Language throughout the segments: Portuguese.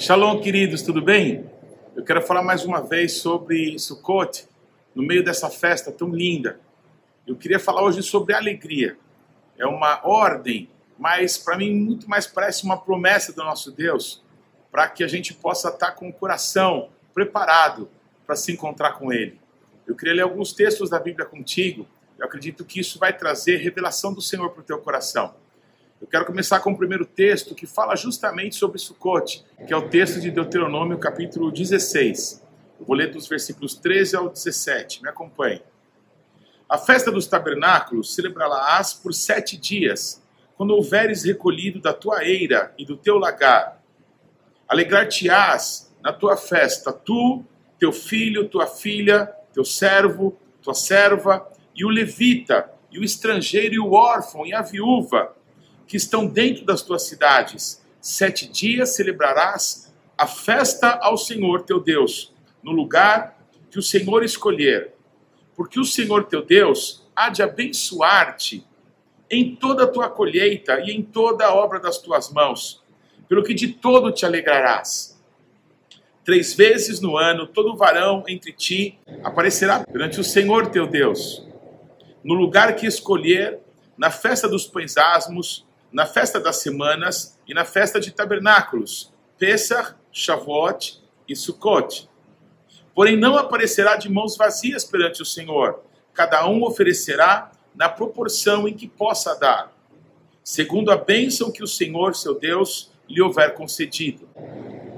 Shalom, queridos, tudo bem? Eu quero falar mais uma vez sobre Sukkot, no meio dessa festa tão linda. Eu queria falar hoje sobre alegria. É uma ordem, mas para mim muito mais parece uma promessa do nosso Deus, para que a gente possa estar com o coração preparado para se encontrar com Ele. Eu queria ler alguns textos da Bíblia contigo. Eu acredito que isso vai trazer revelação do Senhor para o teu coração. Eu quero começar com o primeiro texto que fala justamente sobre Sukkot, que é o texto de Deuteronômio, capítulo 16. Eu vou ler dos versículos 13 ao 17. Me acompanhe. A festa dos tabernáculos celebrarás por sete dias, quando houveres recolhido da tua eira e do teu lagar. Alegrar-te-ás na tua festa, tu, teu filho, tua filha, teu servo, tua serva, e o levita, e o estrangeiro, e o órfão, e a viúva, que estão dentro das tuas cidades. Sete dias celebrarás a festa ao Senhor teu Deus, no lugar que o Senhor escolher. Porque o Senhor teu Deus há de abençoar-te em toda a tua colheita e em toda a obra das tuas mãos, pelo que de todo te alegrarás. Três vezes no ano, todo varão entre ti aparecerá perante o Senhor teu Deus, no lugar que escolher, na festa dos pães asmos, na festa das semanas e na festa de tabernáculos, Pesach, Shavuot e Sukkot. Porém, não aparecerá de mãos vazias perante o Senhor. Cada um oferecerá na proporção em que possa dar, segundo a bênção que o Senhor, seu Deus, lhe houver concedido.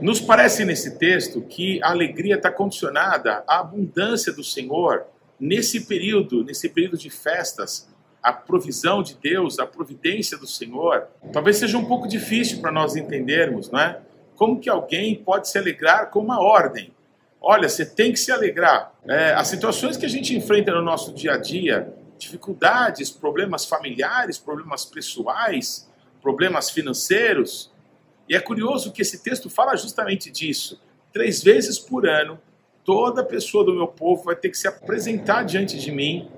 Nos parece nesse texto que a alegria está condicionada à abundância do Senhor nesse período, nesse período de festas, a provisão de Deus, a providência do Senhor, talvez seja um pouco difícil para nós entendermos, não é? Como que alguém pode se alegrar com uma ordem? Olha, você tem que se alegrar. É, as situações que a gente enfrenta no nosso dia a dia, dificuldades, problemas familiares, problemas pessoais, problemas financeiros, e é curioso que esse texto fala justamente disso. Três vezes por ano, toda pessoa do meu povo vai ter que se apresentar diante de mim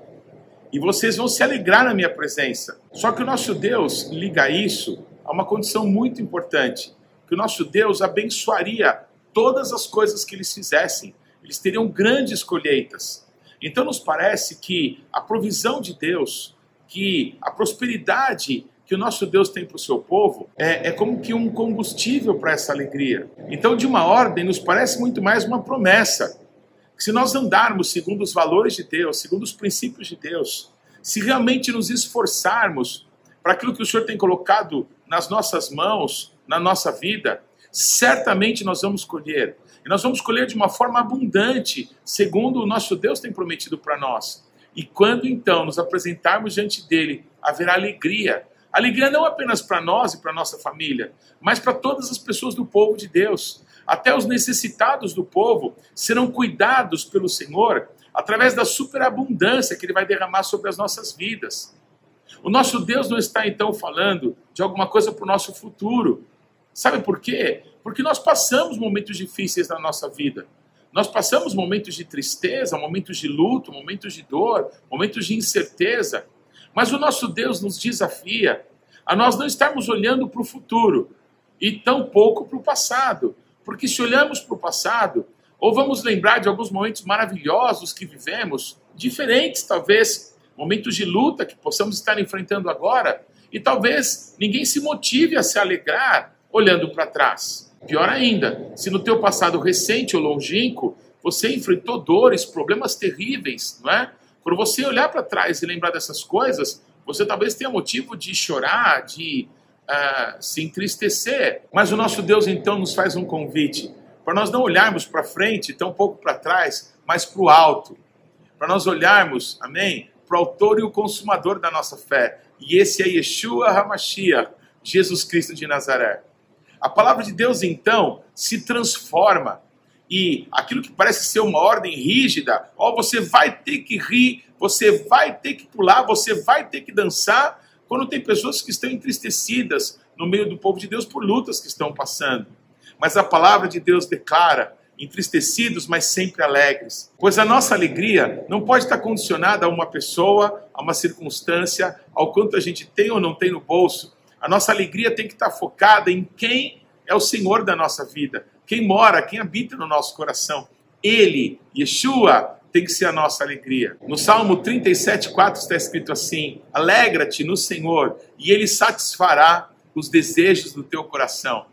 e vocês vão se alegrar na minha presença. Só que o nosso Deus liga isso a uma condição muito importante, que o nosso Deus abençoaria todas as coisas que eles fizessem. Eles teriam grandes colheitas. Então nos parece que a provisão de Deus, que a prosperidade que o nosso Deus tem para o seu povo é, é como que um combustível para essa alegria. Então, de uma ordem, nos parece muito mais uma promessa se nós andarmos segundo os valores de Deus, segundo os princípios de Deus, se realmente nos esforçarmos para aquilo que o Senhor tem colocado nas nossas mãos, na nossa vida, certamente nós vamos colher. E nós vamos colher de uma forma abundante, segundo o nosso Deus tem prometido para nós. E quando então nos apresentarmos diante dele, haverá alegria. Alegria não apenas para nós e para nossa família, mas para todas as pessoas do povo de Deus. Até os necessitados do povo serão cuidados pelo Senhor através da superabundância que Ele vai derramar sobre as nossas vidas. O nosso Deus não está então falando de alguma coisa para o nosso futuro. Sabe por quê? Porque nós passamos momentos difíceis na nossa vida. Nós passamos momentos de tristeza, momentos de luto, momentos de dor, momentos de incerteza. Mas o nosso Deus nos desafia a nós não estarmos olhando para o futuro e tão pouco para o passado, porque se olhamos para o passado, ou vamos lembrar de alguns momentos maravilhosos que vivemos, diferentes talvez, momentos de luta que possamos estar enfrentando agora, e talvez ninguém se motive a se alegrar olhando para trás. Pior ainda, se no teu passado recente ou longínquo você enfrentou dores, problemas terríveis, não é? Quando você olhar para trás e lembrar dessas coisas, você talvez tenha motivo de chorar, de uh, se entristecer. Mas o nosso Deus então nos faz um convite para nós não olharmos para frente, tão pouco para trás, mas para o alto. Para nós olharmos, amém, para o autor e o consumador da nossa fé. E esse é Yeshua HaMashiach, Jesus Cristo de Nazaré. A palavra de Deus então se transforma e aquilo que parece ser uma ordem rígida, ó, você vai ter que rir, você vai ter que pular, você vai ter que dançar, quando tem pessoas que estão entristecidas no meio do povo de Deus por lutas que estão passando. Mas a palavra de Deus declara: entristecidos, mas sempre alegres. Pois a nossa alegria não pode estar condicionada a uma pessoa, a uma circunstância, ao quanto a gente tem ou não tem no bolso. A nossa alegria tem que estar focada em quem é o Senhor da nossa vida, quem mora, quem habita no nosso coração. Ele, Yeshua, tem que ser a nossa alegria. No Salmo 37, 4 está escrito assim: Alegra-te no Senhor, e Ele satisfará os desejos do teu coração.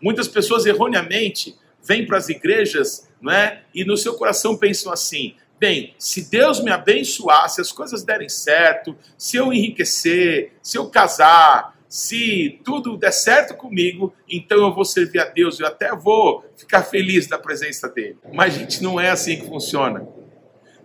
Muitas pessoas erroneamente vêm para as igrejas não é? e no seu coração pensam assim: bem, se Deus me abençoar, se as coisas derem certo, se eu enriquecer, se eu casar, se tudo der certo comigo, então eu vou servir a Deus, eu até vou ficar feliz da presença dele. Mas, gente, não é assim que funciona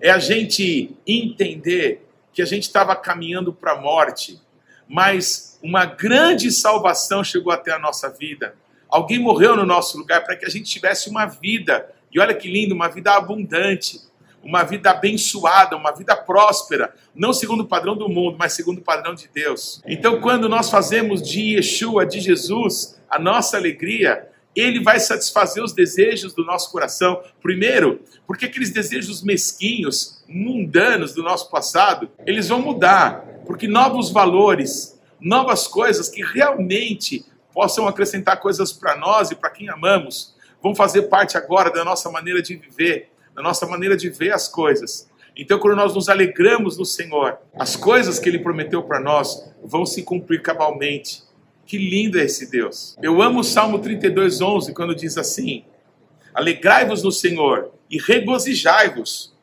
é a gente entender que a gente estava caminhando para a morte, mas uma grande salvação chegou até a nossa vida. Alguém morreu no nosso lugar para que a gente tivesse uma vida, e olha que lindo, uma vida abundante, uma vida abençoada, uma vida próspera, não segundo o padrão do mundo, mas segundo o padrão de Deus. Então, quando nós fazemos de Yeshua, de Jesus, a nossa alegria, ele vai satisfazer os desejos do nosso coração. Primeiro, porque aqueles desejos mesquinhos, mundanos do nosso passado, eles vão mudar, porque novos valores, novas coisas que realmente possam acrescentar coisas para nós e para quem amamos, vão fazer parte agora da nossa maneira de viver, da nossa maneira de ver as coisas. Então, quando nós nos alegramos no Senhor, as coisas que Ele prometeu para nós vão se cumprir cabalmente. Que lindo é esse Deus. Eu amo o Salmo 32, 11, quando diz assim: Alegrai-vos no Senhor e regozijai-vos,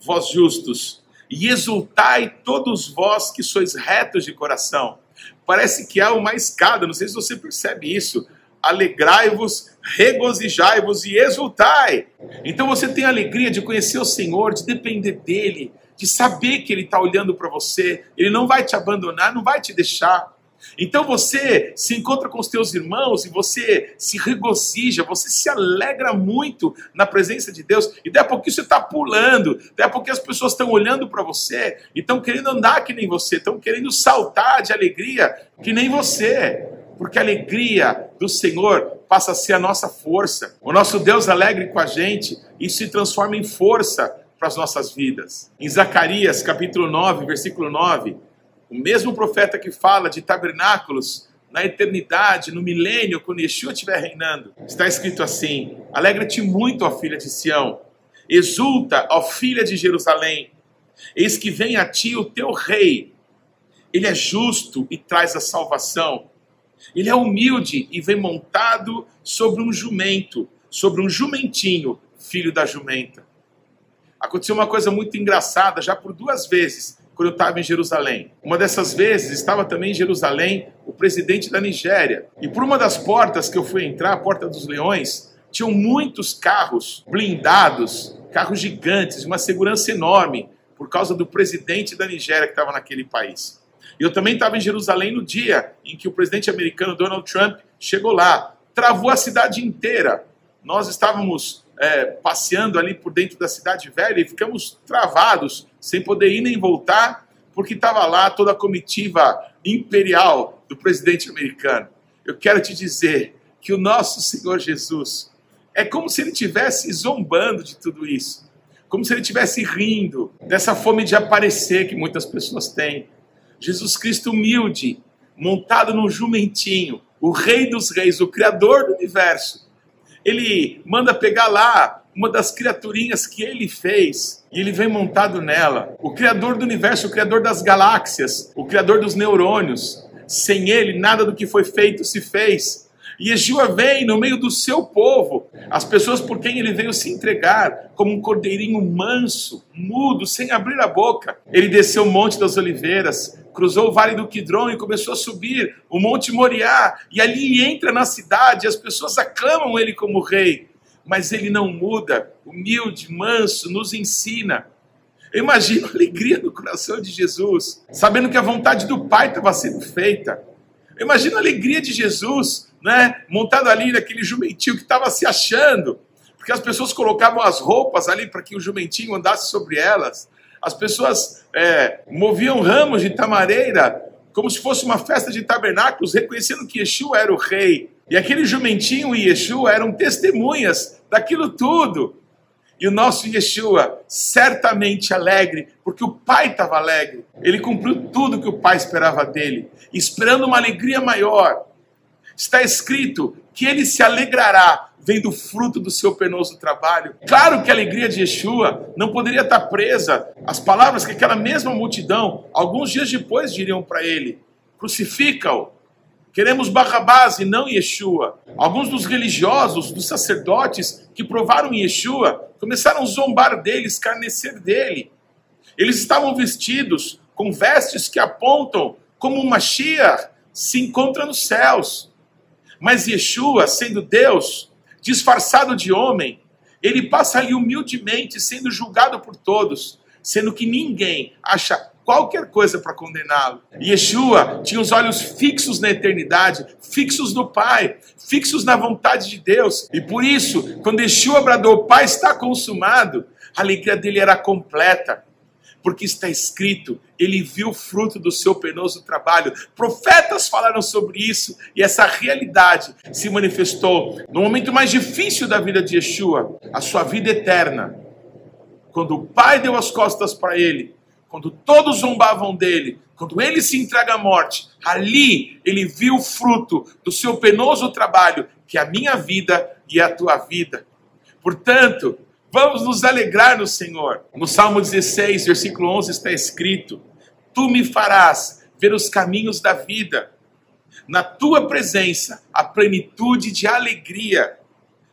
vós justos, e exultai todos vós que sois retos de coração. Parece que há uma escada, não sei se você percebe isso. Alegrai-vos, regozijai-vos e exultai. Então você tem a alegria de conhecer o Senhor, de depender dEle, de saber que Ele está olhando para você, Ele não vai te abandonar, não vai te deixar. Então você se encontra com os teus irmãos e você se regozija, você se alegra muito na presença de Deus, e daí a pouquinho você está pulando, daí a pouquinho as pessoas estão olhando para você e estão querendo andar que nem você, estão querendo saltar de alegria que nem você, porque a alegria do Senhor passa a ser a nossa força. O nosso Deus alegre com a gente, isso se transforma em força para as nossas vidas. Em Zacarias capítulo 9, versículo 9 o mesmo profeta que fala de tabernáculos na eternidade, no milênio, quando Yeshua estiver reinando, está escrito assim: Alegra-te muito, ó filha de Sião, exulta, ó filha de Jerusalém, eis que vem a ti o teu rei. Ele é justo e traz a salvação. Ele é humilde e vem montado sobre um jumento, sobre um jumentinho, filho da jumenta. Aconteceu uma coisa muito engraçada, já por duas vezes quando eu estava em Jerusalém. Uma dessas vezes estava também em Jerusalém o presidente da Nigéria. E por uma das portas que eu fui entrar, a Porta dos Leões, tinham muitos carros blindados, carros gigantes, uma segurança enorme, por causa do presidente da Nigéria que estava naquele país. E eu também estava em Jerusalém no dia em que o presidente americano Donald Trump chegou lá, travou a cidade inteira. Nós estávamos é, passeando ali por dentro da cidade velha e ficamos travados, sem poder ir nem voltar, porque estava lá toda a comitiva imperial do presidente americano. Eu quero te dizer que o nosso Senhor Jesus é como se ele estivesse zombando de tudo isso, como se ele estivesse rindo dessa fome de aparecer que muitas pessoas têm. Jesus Cristo humilde, montado num jumentinho, o Rei dos Reis, o Criador do universo, ele manda pegar lá uma das criaturinhas que ele fez e ele vem montado nela. O Criador do universo, o Criador das galáxias, o Criador dos neurônios. Sem ele, nada do que foi feito se fez. E Yeshua vem no meio do seu povo, as pessoas por quem ele veio se entregar, como um cordeirinho manso, mudo, sem abrir a boca. Ele desceu o Monte das Oliveiras, cruzou o Vale do Quidron e começou a subir o Monte Moriá. E ali entra na cidade, as pessoas aclamam ele como rei. Mas ele não muda, humilde, manso, nos ensina. Eu imagino a alegria no coração de Jesus, sabendo que a vontade do Pai estava sendo feita. Eu imagino a alegria de Jesus, né, montado ali naquele jumentinho que estava se achando, porque as pessoas colocavam as roupas ali para que o jumentinho andasse sobre elas. As pessoas é, moviam ramos de tamareira como se fosse uma festa de tabernáculos, reconhecendo que Yeshua era o rei. E aquele jumentinho e Yeshua eram testemunhas daquilo tudo. E o nosso Yeshua, certamente alegre, porque o Pai estava alegre. Ele cumpriu tudo que o Pai esperava dele, esperando uma alegria maior. Está escrito que ele se alegrará vendo o fruto do seu penoso trabalho. Claro que a alegria de Yeshua não poderia estar presa às palavras que aquela mesma multidão, alguns dias depois, diriam para ele: crucifica-o. Queremos Barrabás e não Yeshua. Alguns dos religiosos, dos sacerdotes que provaram Yeshua, começaram a zombar dele, escarnecer dele. Eles estavam vestidos com vestes que apontam como uma Mashiach se encontra nos céus. Mas Yeshua, sendo Deus, disfarçado de homem, ele passa ali humildemente, sendo julgado por todos, sendo que ninguém acha qualquer coisa para condená-lo. Yeshua tinha os olhos fixos na eternidade, fixos no Pai, fixos na vontade de Deus. E por isso, quando Yeshua bradou, Pai está consumado, a alegria dele era completa porque está escrito, ele viu o fruto do seu penoso trabalho. Profetas falaram sobre isso e essa realidade se manifestou no momento mais difícil da vida de Yeshua, a sua vida eterna. Quando o Pai deu as costas para ele, quando todos zombavam dele, quando ele se entrega à morte, ali ele viu o fruto do seu penoso trabalho, que é a minha vida e a tua vida. Portanto, Vamos nos alegrar no Senhor. No Salmo 16, versículo 11 está escrito: Tu me farás ver os caminhos da vida. Na tua presença, a plenitude de alegria.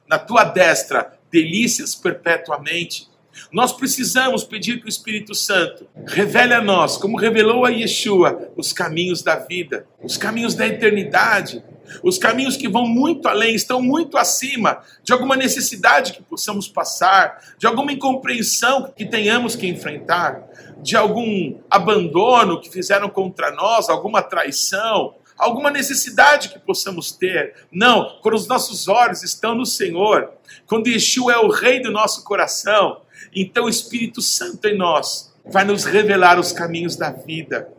Na tua destra, delícias perpetuamente. Nós precisamos pedir que o Espírito Santo revele a nós, como revelou a Yeshua, os caminhos da vida, os caminhos da eternidade, os caminhos que vão muito além, estão muito acima de alguma necessidade que possamos passar, de alguma incompreensão que tenhamos que enfrentar, de algum abandono que fizeram contra nós, alguma traição, alguma necessidade que possamos ter. Não, quando os nossos olhos estão no Senhor, quando Yeshua é o Rei do nosso coração, então o Espírito Santo em nós vai nos revelar os caminhos da vida,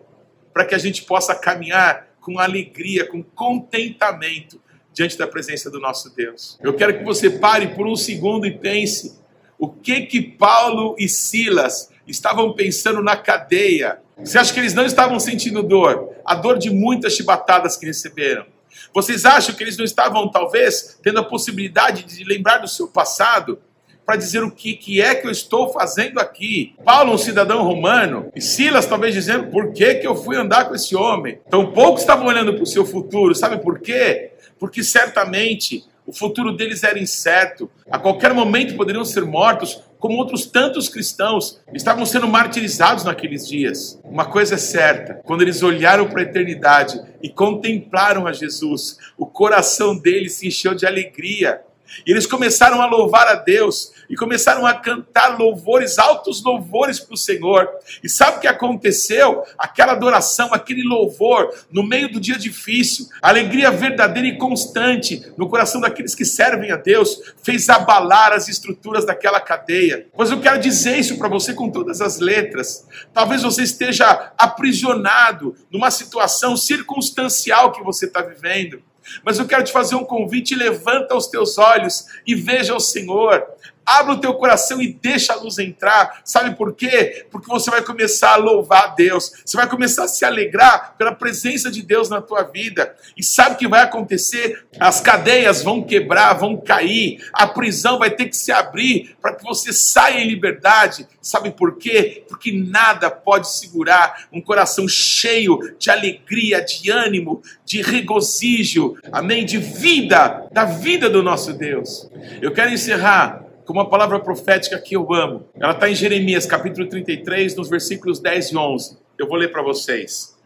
para que a gente possa caminhar com alegria, com contentamento diante da presença do nosso Deus. Eu quero que você pare por um segundo e pense o que que Paulo e Silas estavam pensando na cadeia. Você acha que eles não estavam sentindo dor? A dor de muitas chibatadas que receberam. Vocês acham que eles não estavam, talvez, tendo a possibilidade de lembrar do seu passado? para dizer o que, que é que eu estou fazendo aqui. Paulo, um cidadão romano, e Silas talvez dizendo por que, que eu fui andar com esse homem. Poucos estavam olhando para o seu futuro, sabe por quê? Porque certamente o futuro deles era incerto. A qualquer momento poderiam ser mortos, como outros tantos cristãos estavam sendo martirizados naqueles dias. Uma coisa é certa: quando eles olharam para a eternidade e contemplaram a Jesus, o coração deles se encheu de alegria. E eles começaram a louvar a Deus e começaram a cantar louvores, altos louvores para o Senhor. E sabe o que aconteceu? Aquela adoração, aquele louvor, no meio do dia difícil, alegria verdadeira e constante no coração daqueles que servem a Deus, fez abalar as estruturas daquela cadeia. Pois eu quero dizer isso para você com todas as letras. Talvez você esteja aprisionado numa situação circunstancial que você está vivendo. Mas eu quero te fazer um convite: levanta os teus olhos e veja o Senhor. Abra o teu coração e deixa a luz entrar. Sabe por quê? Porque você vai começar a louvar a Deus. Você vai começar a se alegrar pela presença de Deus na tua vida. E sabe o que vai acontecer? As cadeias vão quebrar, vão cair. A prisão vai ter que se abrir para que você saia em liberdade. Sabe por quê? Porque nada pode segurar um coração cheio de alegria, de ânimo, de regozijo, amém? De vida, da vida do nosso Deus. Eu quero encerrar com uma palavra profética que eu amo. Ela está em Jeremias, capítulo 33, nos versículos 10 e 11. Eu vou ler para vocês.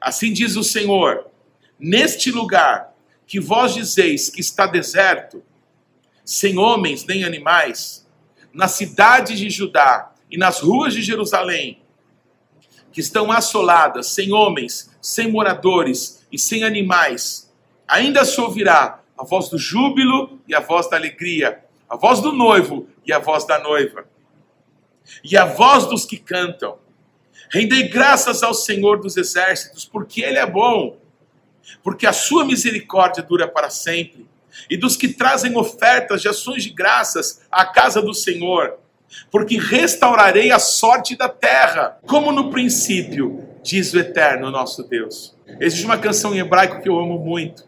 Assim diz o Senhor: Neste lugar que vós dizeis que está deserto, sem homens nem animais, nas cidades de Judá e nas ruas de Jerusalém, que estão assoladas, sem homens, sem moradores e sem animais, ainda se ouvirá a voz do júbilo e a voz da alegria a voz do noivo e a voz da noiva, e a voz dos que cantam. Rendei graças ao Senhor dos exércitos, porque Ele é bom, porque a sua misericórdia dura para sempre, e dos que trazem ofertas de ações de graças à casa do Senhor, porque restaurarei a sorte da terra, como no princípio, diz o eterno nosso Deus. Existe uma canção em hebraico que eu amo muito,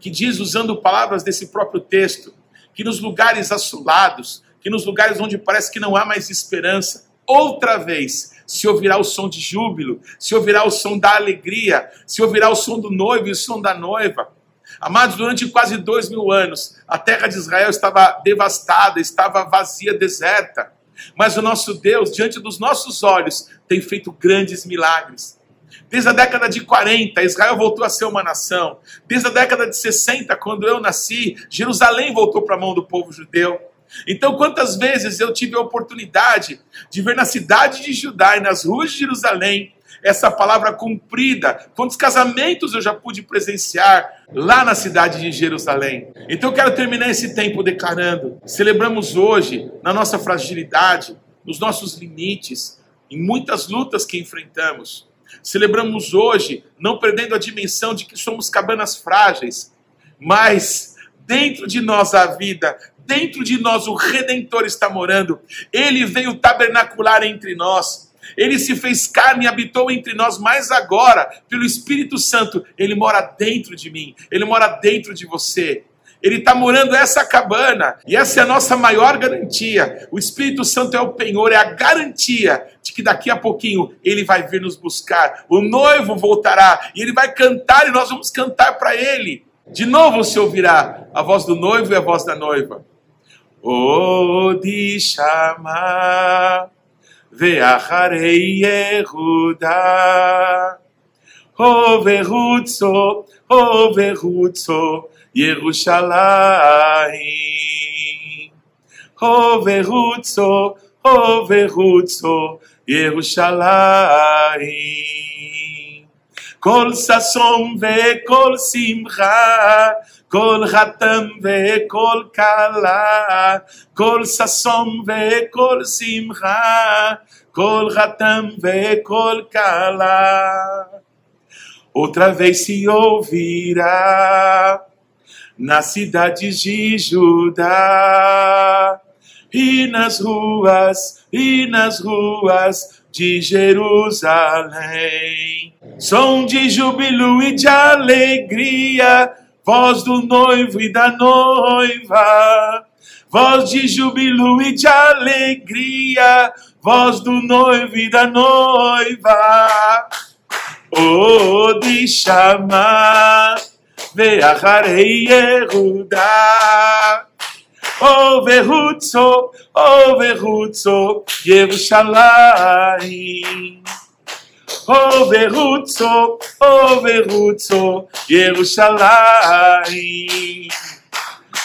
que diz, usando palavras desse próprio texto, que nos lugares assolados, que nos lugares onde parece que não há mais esperança, outra vez se ouvirá o som de júbilo, se ouvirá o som da alegria, se ouvirá o som do noivo e o som da noiva. Amados, durante quase dois mil anos, a terra de Israel estava devastada, estava vazia, deserta. Mas o nosso Deus, diante dos nossos olhos, tem feito grandes milagres. Desde a década de 40, Israel voltou a ser uma nação. Desde a década de 60, quando eu nasci, Jerusalém voltou para a mão do povo judeu. Então, quantas vezes eu tive a oportunidade de ver na cidade de Judá e nas ruas de Jerusalém essa palavra cumprida. Quantos casamentos eu já pude presenciar lá na cidade de Jerusalém. Então eu quero terminar esse tempo declarando: celebramos hoje, na nossa fragilidade, nos nossos limites, em muitas lutas que enfrentamos. Celebramos hoje, não perdendo a dimensão de que somos cabanas frágeis, mas dentro de nós a vida, dentro de nós o Redentor está morando. Ele veio tabernacular entre nós. Ele se fez carne e habitou entre nós, mas agora, pelo Espírito Santo, ele mora dentro de mim, ele mora dentro de você. Ele está morando essa cabana. E essa é a nossa maior garantia. O Espírito Santo é o penhor, é a garantia de que daqui a pouquinho ele vai vir nos buscar. O noivo voltará e ele vai cantar e nós vamos cantar para ele. De novo se ouvirá a voz do noivo e a voz da noiva. O de chamar Yehuda. O oh, verrutzo, o oh, verrutzo. ירושלים. הו ורוצו, הו ורוצו, ירושלים. כל ששון וכל שמחה כל חתם וכל כלה, כל ששון וכל שמחה, כל חתם וכל כלה. Outra vez se ouvirá nas cidades de Judá e nas ruas, e nas ruas de Jerusalém. Som de júbilo e de alegria voz do noivo e da noiva, voz de júbilo e de alegria, voz do noivo e da noiva. Oh, de chamar, ve'acharei Yehuda. Oh, verutzo, oh, verutzo, Yerushalayim. Overutso, Overutso, ירושלים.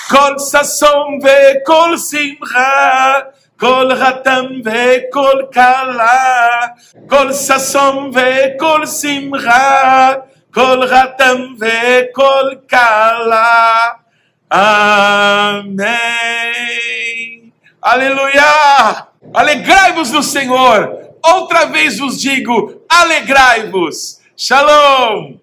כל ששון וכל שמחה, כל חתם וכל כלה, כל ששון וכל שמחה, כל חתם וכל כלה. Amém. Aleluia! Alegrai-vos no Senhor. Outra vez vos digo: alegrai-vos. Shalom!